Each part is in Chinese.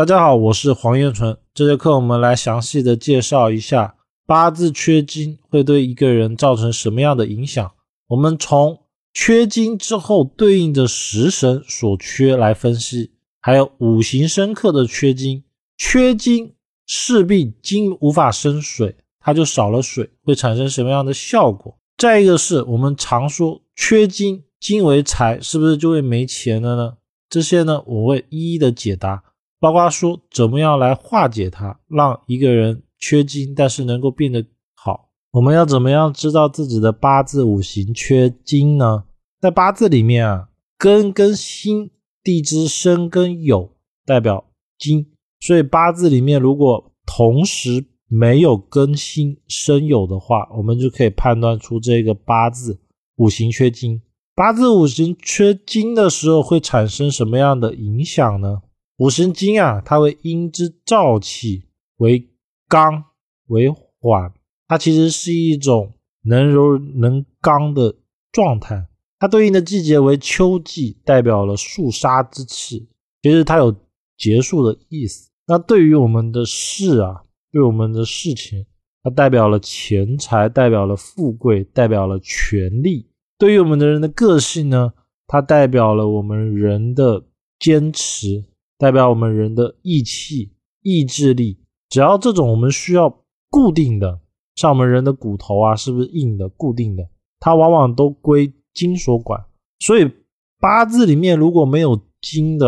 大家好，我是黄彦纯。这节课我们来详细的介绍一下八字缺金会对一个人造成什么样的影响。我们从缺金之后对应的食神所缺来分析，还有五行生克的缺金，缺金势必金无法生水，它就少了水，会产生什么样的效果？再一个是我们常说缺金，金为财，是不是就会没钱了呢？这些呢，我会一一的解答。包括说怎么样来化解它，让一个人缺金，但是能够变得好。我们要怎么样知道自己的八字五行缺金呢？在八字里面啊，根跟辛，地支申跟酉代表金，所以八字里面如果同时没有根辛申酉的话，我们就可以判断出这个八字五行缺金。八字五行缺金的时候会产生什么样的影响呢？五行金啊，它为阴之燥气，为刚为缓，它其实是一种能柔能刚的状态。它对应的季节为秋季，代表了肃杀之气，其实它有结束的意思。那对于我们的事啊，对我们的事情，它代表了钱财，代表了富贵，代表了权力。对于我们的人的个性呢，它代表了我们人的坚持。代表我们人的意气、意志力，只要这种我们需要固定的，像我们人的骨头啊，是不是硬的、固定的？它往往都归金所管。所以八字里面如果没有金的，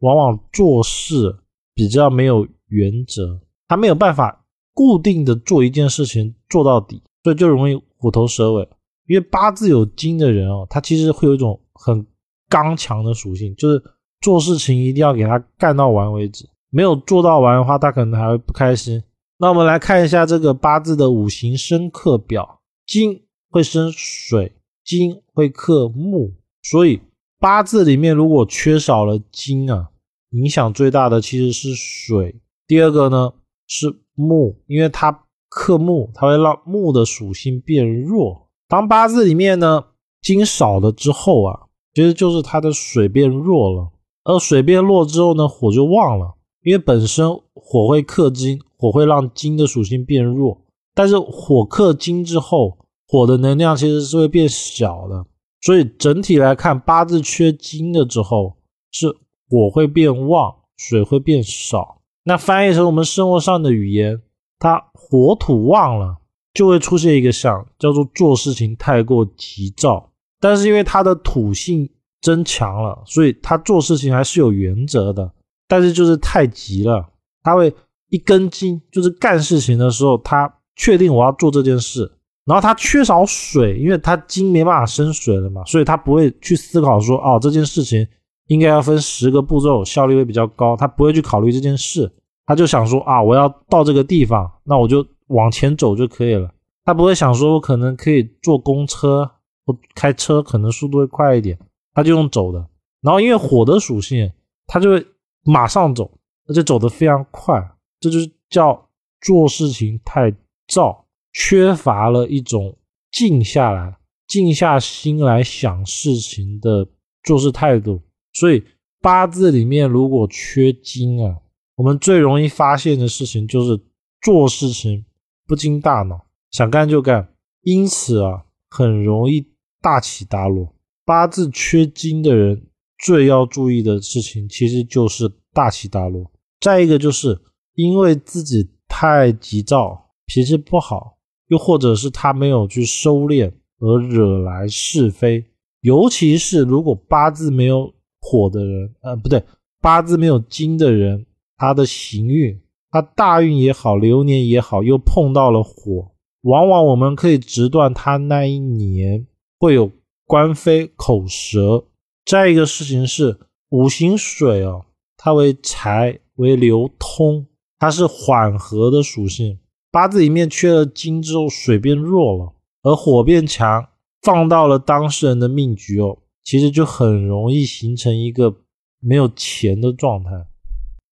往往做事比较没有原则，他没有办法固定的做一件事情做到底，所以就容易虎头蛇尾。因为八字有金的人哦，他其实会有一种很刚强的属性，就是。做事情一定要给他干到完为止，没有做到完的话，他可能还会不开心。那我们来看一下这个八字的五行生克表，金会生水，金会克木，所以八字里面如果缺少了金啊，影响最大的其实是水。第二个呢是木，因为它克木，它会让木的属性变弱。当八字里面呢金少了之后啊，其实就是它的水变弱了。而水变弱之后呢，火就旺了，因为本身火会克金，火会让金的属性变弱。但是火克金之后，火的能量其实是会变小的。所以整体来看，八字缺金了之后，是火会变旺，水会变少。那翻译成我们生活上的语言，它火土旺了，就会出现一个象，叫做做事情太过急躁。但是因为它的土性。增强了，所以他做事情还是有原则的，但是就是太急了，他会一根筋，就是干事情的时候，他确定我要做这件事，然后他缺少水，因为他筋没办法生水了嘛，所以他不会去思考说，哦，这件事情应该要分十个步骤，效率会比较高，他不会去考虑这件事，他就想说，啊，我要到这个地方，那我就往前走就可以了，他不会想说我可能可以坐公车或开车，可能速度会快一点。他就用走的，然后因为火的属性，他就会马上走，而且走得非常快，这就是叫做事情太躁，缺乏了一种静下来、静下心来想事情的做事态度。所以八字里面如果缺金啊，我们最容易发现的事情就是做事情不经大脑，想干就干，因此啊，很容易大起大落。八字缺金的人最要注意的事情，其实就是大起大落。再一个，就是因为自己太急躁，脾气不好，又或者是他没有去收敛，而惹来是非。尤其是如果八字没有火的人，呃，不对，八字没有金的人，他的行运，他大运也好，流年也好，又碰到了火，往往我们可以直断他那一年会有。官非口舌，再一个事情是五行水哦，它为财为流通，它是缓和的属性。八字里面缺了金之后，水变弱了，而火变强，放到了当事人的命局哦，其实就很容易形成一个没有钱的状态。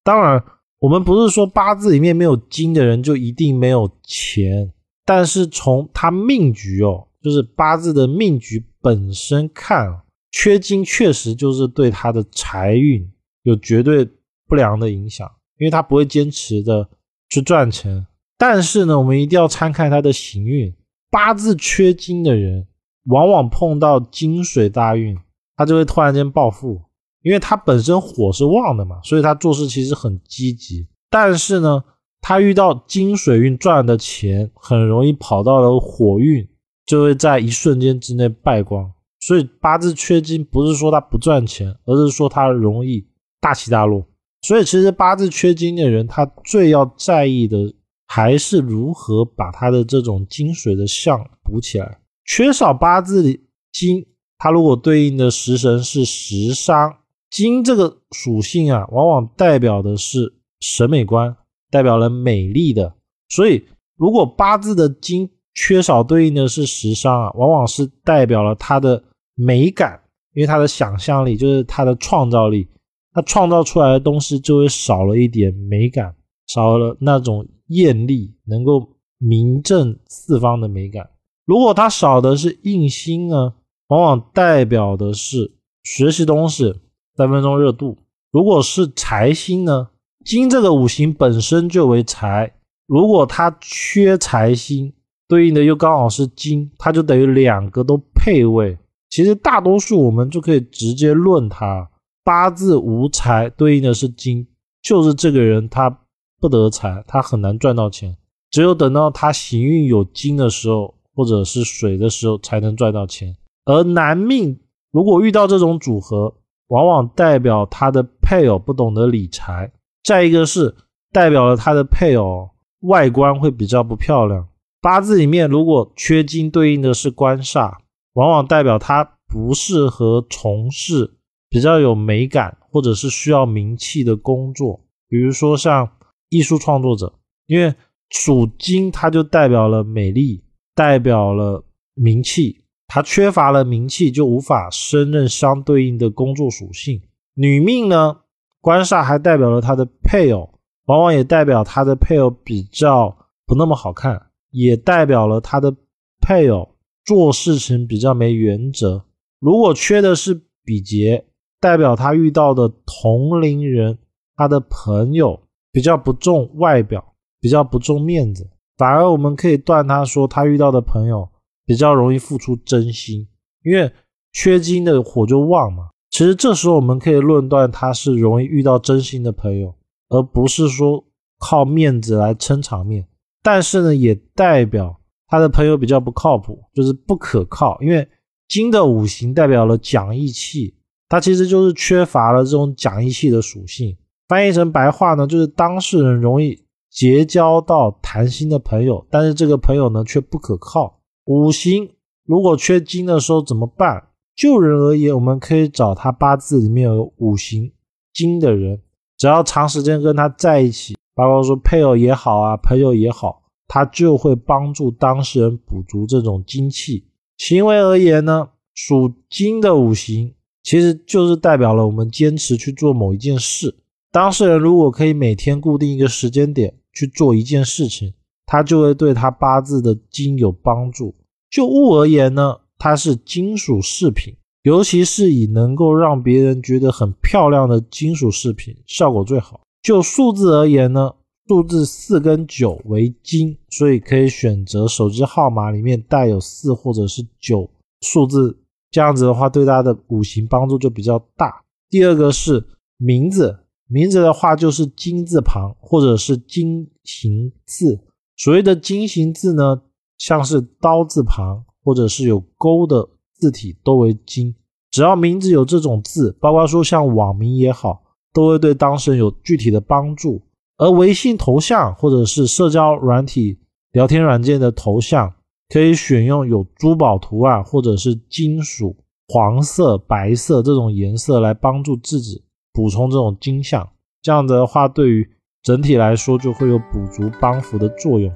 当然，我们不是说八字里面没有金的人就一定没有钱，但是从他命局哦，就是八字的命局。本身看缺金确实就是对他的财运有绝对不良的影响，因为他不会坚持的去赚钱。但是呢，我们一定要参看他的行运。八字缺金的人，往往碰到金水大运，他就会突然间暴富，因为他本身火是旺的嘛，所以他做事其实很积极。但是呢，他遇到金水运赚的钱，很容易跑到了火运，就会在一瞬间之内败光。所以八字缺金不是说它不赚钱，而是说它容易大起大落。所以其实八字缺金的人，他最要在意的还是如何把他的这种金水的相补起来。缺少八字里金，它如果对应的食神是食伤，金这个属性啊，往往代表的是审美观，代表了美丽的。所以如果八字的金缺少对应的是时尚啊，往往是代表了他的。美感，因为他的想象力就是他的创造力，他创造出来的东西就会少了一点美感，少了那种艳丽，能够名震四方的美感。如果他少的是印星呢，往往代表的是学习东西三分钟热度。如果是财星呢，金这个五行本身就为财，如果他缺财星，对应的又刚好是金，它就等于两个都配位。其实大多数我们就可以直接论他八字无财，对应的是金，就是这个人他不得财，他很难赚到钱。只有等到他行运有金的时候，或者是水的时候，才能赚到钱。而男命如果遇到这种组合，往往代表他的配偶不懂得理财，再一个是代表了他的配偶外观会比较不漂亮。八字里面如果缺金，对应的是官煞。往往代表他不适合从事比较有美感或者是需要名气的工作，比如说像艺术创作者，因为属金，它就代表了美丽，代表了名气，它缺乏了名气，就无法胜任相对应的工作属性。女命呢，官煞还代表了她的配偶，往往也代表她的配偶比较不那么好看，也代表了他的配偶。做事情比较没原则，如果缺的是比劫，代表他遇到的同龄人，他的朋友比较不重外表，比较不重面子，反而我们可以断他说他遇到的朋友比较容易付出真心，因为缺金的火就旺嘛。其实这时候我们可以论断他是容易遇到真心的朋友，而不是说靠面子来撑场面。但是呢，也代表。他的朋友比较不靠谱，就是不可靠，因为金的五行代表了讲义气，他其实就是缺乏了这种讲义气的属性。翻译成白话呢，就是当事人容易结交到谈心的朋友，但是这个朋友呢却不可靠。五行如果缺金的时候怎么办？就人而言，我们可以找他八字里面有五行金的人，只要长时间跟他在一起，包括说配偶也好啊，朋友也好。它就会帮助当事人补足这种精气。行为而言呢，属金的五行其实就是代表了我们坚持去做某一件事。当事人如果可以每天固定一个时间点去做一件事情，他就会对他八字的金有帮助。就物而言呢，它是金属饰品，尤其是以能够让别人觉得很漂亮的金属饰品效果最好。就数字而言呢。数字四跟九为金，所以可以选择手机号码里面带有四或者是九数字，这样子的话对他的五行帮助就比较大。第二个是名字，名字的话就是金字旁或者是金形字。所谓的金形字呢，像是刀字旁或者是有勾的字体都为金。只要名字有这种字，包括说像网名也好，都会对当事人有具体的帮助。而微信头像或者是社交软体聊天软件的头像，可以选用有珠宝图案或者是金属、黄色、白色这种颜色来帮助自己补充这种金像。这样的话，对于整体来说就会有补足帮扶的作用。